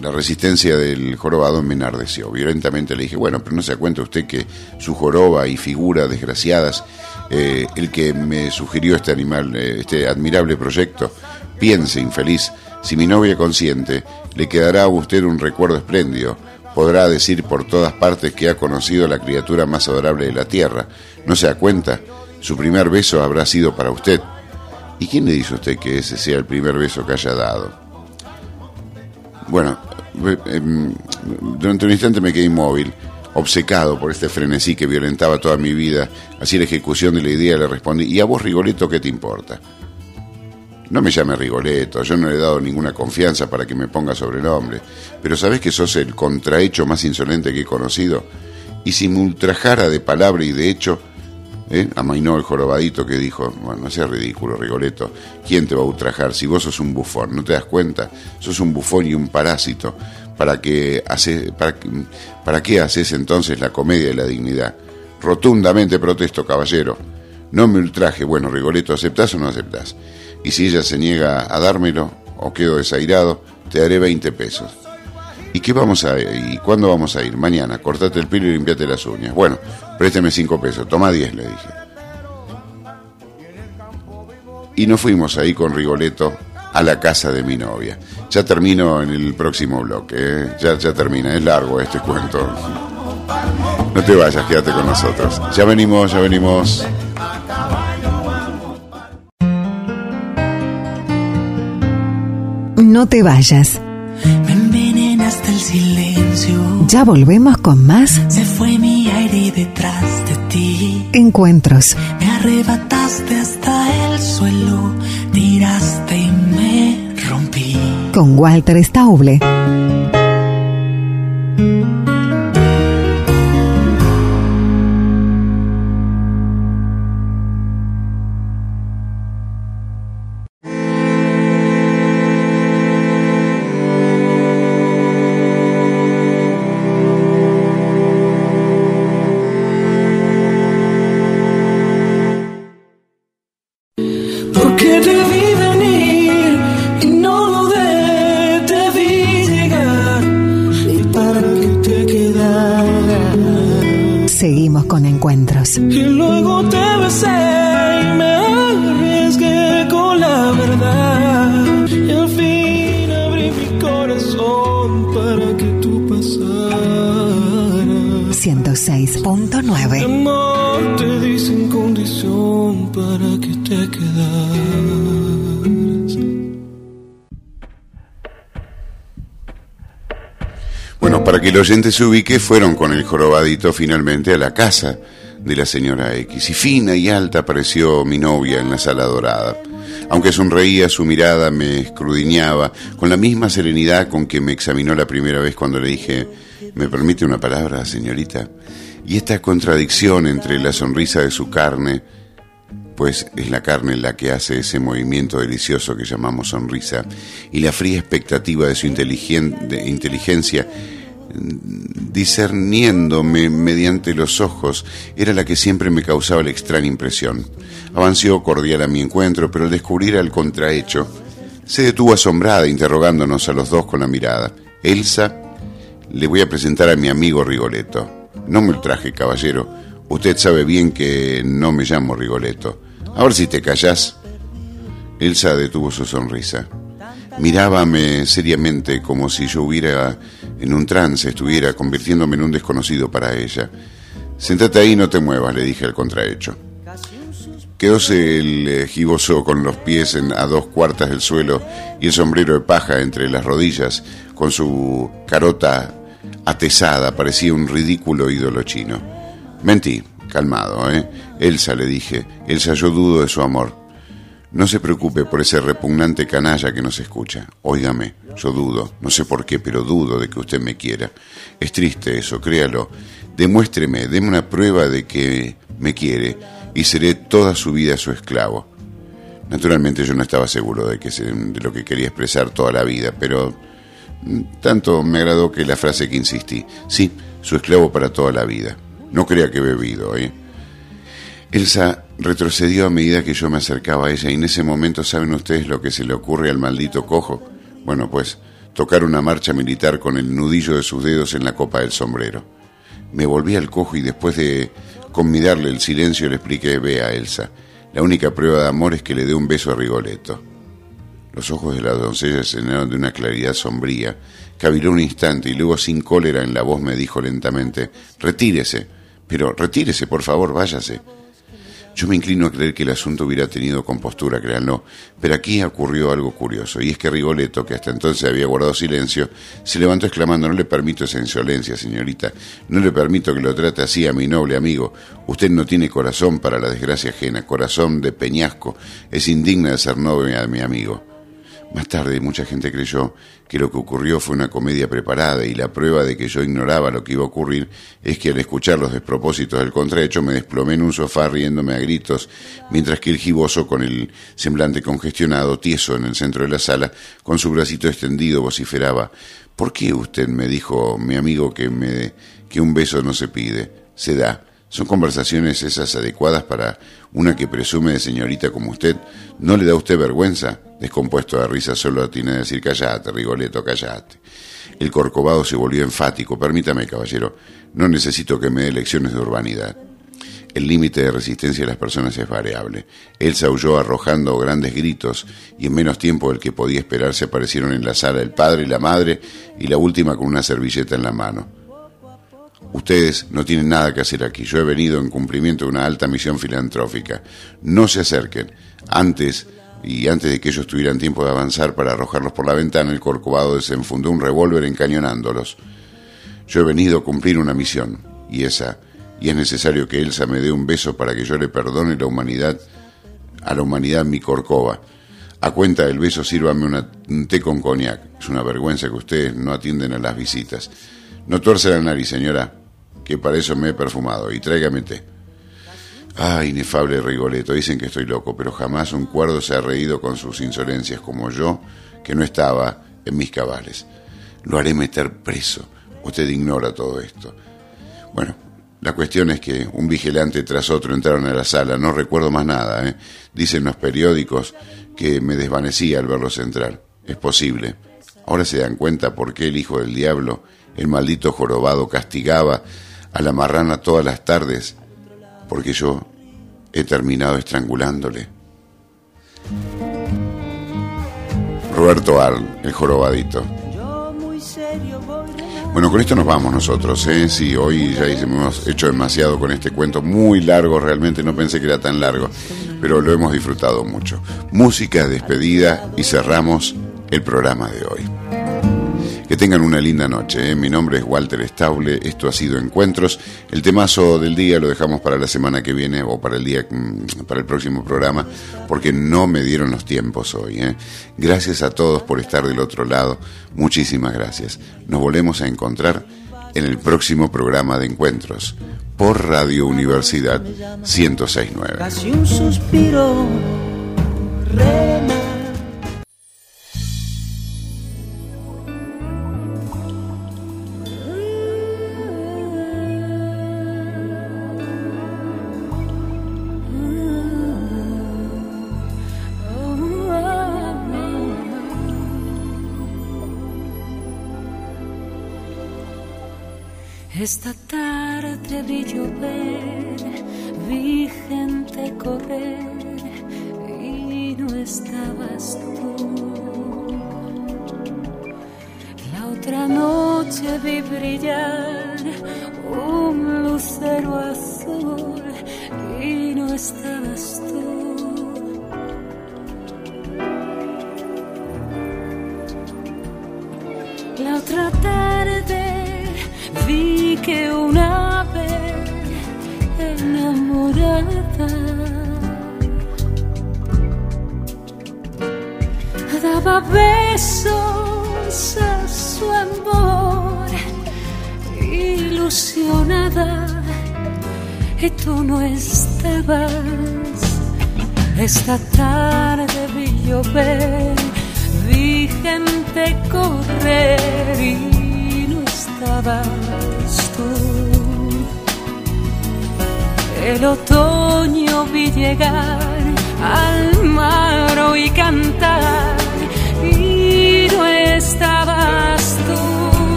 La resistencia del jorobado me enardeció. Violentamente le dije, bueno, pero no se da cuenta usted que su joroba y figura desgraciadas, eh, el que me sugirió este animal, eh, este admirable proyecto, piense, infeliz, si mi novia consiente, le quedará a usted un recuerdo espléndido. Podrá decir por todas partes que ha conocido a la criatura más adorable de la tierra. ¿No se da cuenta? Su primer beso habrá sido para usted. ¿Y quién le dice a usted que ese sea el primer beso que haya dado? Bueno, em, durante un instante me quedé inmóvil, obcecado por este frenesí que violentaba toda mi vida. Así la ejecución de la idea le respondí, ¿y a vos, Rigoletto, qué te importa? No me llame Rigoletto, yo no le he dado ninguna confianza para que me ponga sobrenombre, pero ¿sabés que sos el contrahecho más insolente que he conocido? Y si me ultrajara de palabra y de hecho, ¿Eh? Amainó el jorobadito que dijo, bueno, no seas ridículo, Rigoletto, ¿quién te va a ultrajar si vos sos un bufón? ¿No te das cuenta? Sos un bufón y un parásito. ¿Para qué, ¿Para qué haces entonces la comedia de la dignidad? Rotundamente protesto, caballero. No me ultraje. Bueno, Rigoletto, ¿aceptás o no aceptás? Y si ella se niega a dármelo o quedo desairado, te daré 20 pesos. ¿Y qué vamos a ¿Y cuándo vamos a ir? Mañana, cortate el pelo y limpiate las uñas. Bueno, présteme cinco pesos, toma diez, le dije. Y nos fuimos ahí con Rigoletto a la casa de mi novia. Ya termino en el próximo bloque, ¿eh? ya, ya termina, es largo este cuento. No te vayas, quédate con nosotros. Ya venimos, ya venimos. No te vayas. Envenenaste el silencio. Ya volvemos con más Se fue mi aire detrás de ti. encuentros. Me arrebataste hasta el suelo. Tiraste y me rompí. Con Walter Stauble. El oyente se ubique, fueron con el jorobadito finalmente a la casa de la señora X. Y fina y alta apareció mi novia en la sala dorada. Aunque sonreía, su mirada me escrudiñaba con la misma serenidad con que me examinó la primera vez cuando le dije, ¿me permite una palabra, señorita? Y esta contradicción entre la sonrisa de su carne, pues es la carne la que hace ese movimiento delicioso que llamamos sonrisa, y la fría expectativa de su inteligencia, discerniéndome mediante los ojos, era la que siempre me causaba la extraña impresión. Avanció cordial a mi encuentro, pero al descubrir al contrahecho, se detuvo asombrada, interrogándonos a los dos con la mirada. Elsa, le voy a presentar a mi amigo Rigoletto. No me traje, caballero. Usted sabe bien que no me llamo Rigoletto. A ver si te callás. Elsa detuvo su sonrisa. Mirábame seriamente como si yo hubiera en un trance, estuviera convirtiéndome en un desconocido para ella. Sentate ahí no te muevas, le dije al contrahecho. Quedóse el eh, giboso con los pies en, a dos cuartas del suelo y el sombrero de paja entre las rodillas, con su carota atesada, parecía un ridículo ídolo chino. Mentí, calmado, ¿eh? Elsa, le dije, Elsa, yo dudo de su amor. No se preocupe por ese repugnante canalla que nos escucha. Óigame, yo dudo, no sé por qué, pero dudo de que usted me quiera. Es triste eso, créalo. Demuéstreme, deme una prueba de que me quiere y seré toda su vida su esclavo. Naturalmente yo no estaba seguro de, que de lo que quería expresar toda la vida, pero mm, tanto me agradó que la frase que insistí. Sí, su esclavo para toda la vida. No crea que he bebido, ¿eh? Elsa retrocedió a medida que yo me acercaba a ella y en ese momento saben ustedes lo que se le ocurre al maldito cojo. Bueno, pues tocar una marcha militar con el nudillo de sus dedos en la copa del sombrero. Me volví al cojo y después de convidarle el silencio le expliqué, vea Elsa, la única prueba de amor es que le dé un beso a Rigoletto. Los ojos de la doncella se llenaron de una claridad sombría. Caviló un instante y luego sin cólera en la voz me dijo lentamente, retírese, pero retírese, por favor, váyase. Yo me inclino a creer que el asunto hubiera tenido compostura, créanlo, pero aquí ocurrió algo curioso, y es que Rigoletto, que hasta entonces había guardado silencio, se levantó exclamando, no le permito esa insolencia, señorita, no le permito que lo trate así a mi noble amigo. Usted no tiene corazón para la desgracia ajena, corazón de peñasco, es indigna de ser novia de mi amigo. Más tarde mucha gente creyó que lo que ocurrió fue una comedia preparada y la prueba de que yo ignoraba lo que iba a ocurrir es que al escuchar los despropósitos del contrahecho me desplomé en un sofá riéndome a gritos, mientras que el giboso con el semblante congestionado, tieso en el centro de la sala, con su bracito extendido vociferaba ¿Por qué usted me dijo, mi amigo, que me que un beso no se pide, se da? ¿Son conversaciones esas adecuadas para una que presume de señorita como usted? ¿No le da usted vergüenza? Descompuesto de risa, solo atiné a decir callate, Rigoletto, callate. El corcovado se volvió enfático. Permítame, caballero, no necesito que me dé lecciones de urbanidad. El límite de resistencia de las personas es variable. Se aulló arrojando grandes gritos y en menos tiempo del que podía esperarse aparecieron en la sala el padre y la madre y la última con una servilleta en la mano. Ustedes no tienen nada que hacer aquí. Yo he venido en cumplimiento de una alta misión filantrófica. No se acerquen. Antes y antes de que ellos tuvieran tiempo de avanzar para arrojarlos por la ventana, el corcovado desenfundó un revólver encañonándolos. Yo he venido a cumplir una misión, y esa y es necesario que Elsa me dé un beso para que yo le perdone la humanidad, a la humanidad mi corcova. A cuenta del beso, sírvame una, un té con coñac. Es una vergüenza que ustedes no atienden a las visitas. No tuerce la nariz, señora, que para eso me he perfumado. Y tráigame té. Ah, inefable Rigoletto, dicen que estoy loco, pero jamás un cuerdo se ha reído con sus insolencias como yo, que no estaba en mis cabales. Lo haré meter preso. Usted ignora todo esto. Bueno, la cuestión es que un vigilante tras otro entraron a la sala, no recuerdo más nada, ¿eh? dicen los periódicos que me desvanecía al verlos entrar. Es posible. Ahora se dan cuenta por qué el hijo del diablo, el maldito jorobado, castigaba a la marrana todas las tardes, porque yo he terminado estrangulándole. Roberto Arl, el jorobadito. Bueno, con esto nos vamos nosotros, ¿eh? Sí, hoy ya hemos hecho demasiado con este cuento, muy largo realmente, no pensé que era tan largo, pero lo hemos disfrutado mucho. Música, despedida y cerramos el programa de hoy. Tengan una linda noche. ¿eh? Mi nombre es Walter Stauble. Esto ha sido Encuentros. El temazo del día lo dejamos para la semana que viene o para el día mm, para el próximo programa porque no me dieron los tiempos hoy. ¿eh? Gracias a todos por estar del otro lado. Muchísimas gracias. Nos volvemos a encontrar en el próximo programa de Encuentros por Radio Universidad 1069. Casi un suspiro,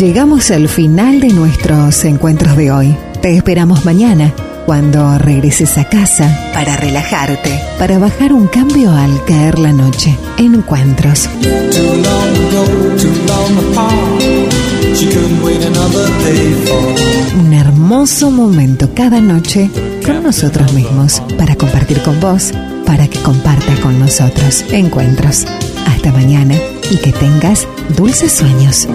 Llegamos al final de nuestros encuentros de hoy. Te esperamos mañana cuando regreses a casa para relajarte, para bajar un cambio al caer la noche. Encuentros. Un hermoso momento cada noche con nosotros mismos para compartir con vos, para que compartas con nosotros. Encuentros. Hasta mañana y que tengas dulces sueños.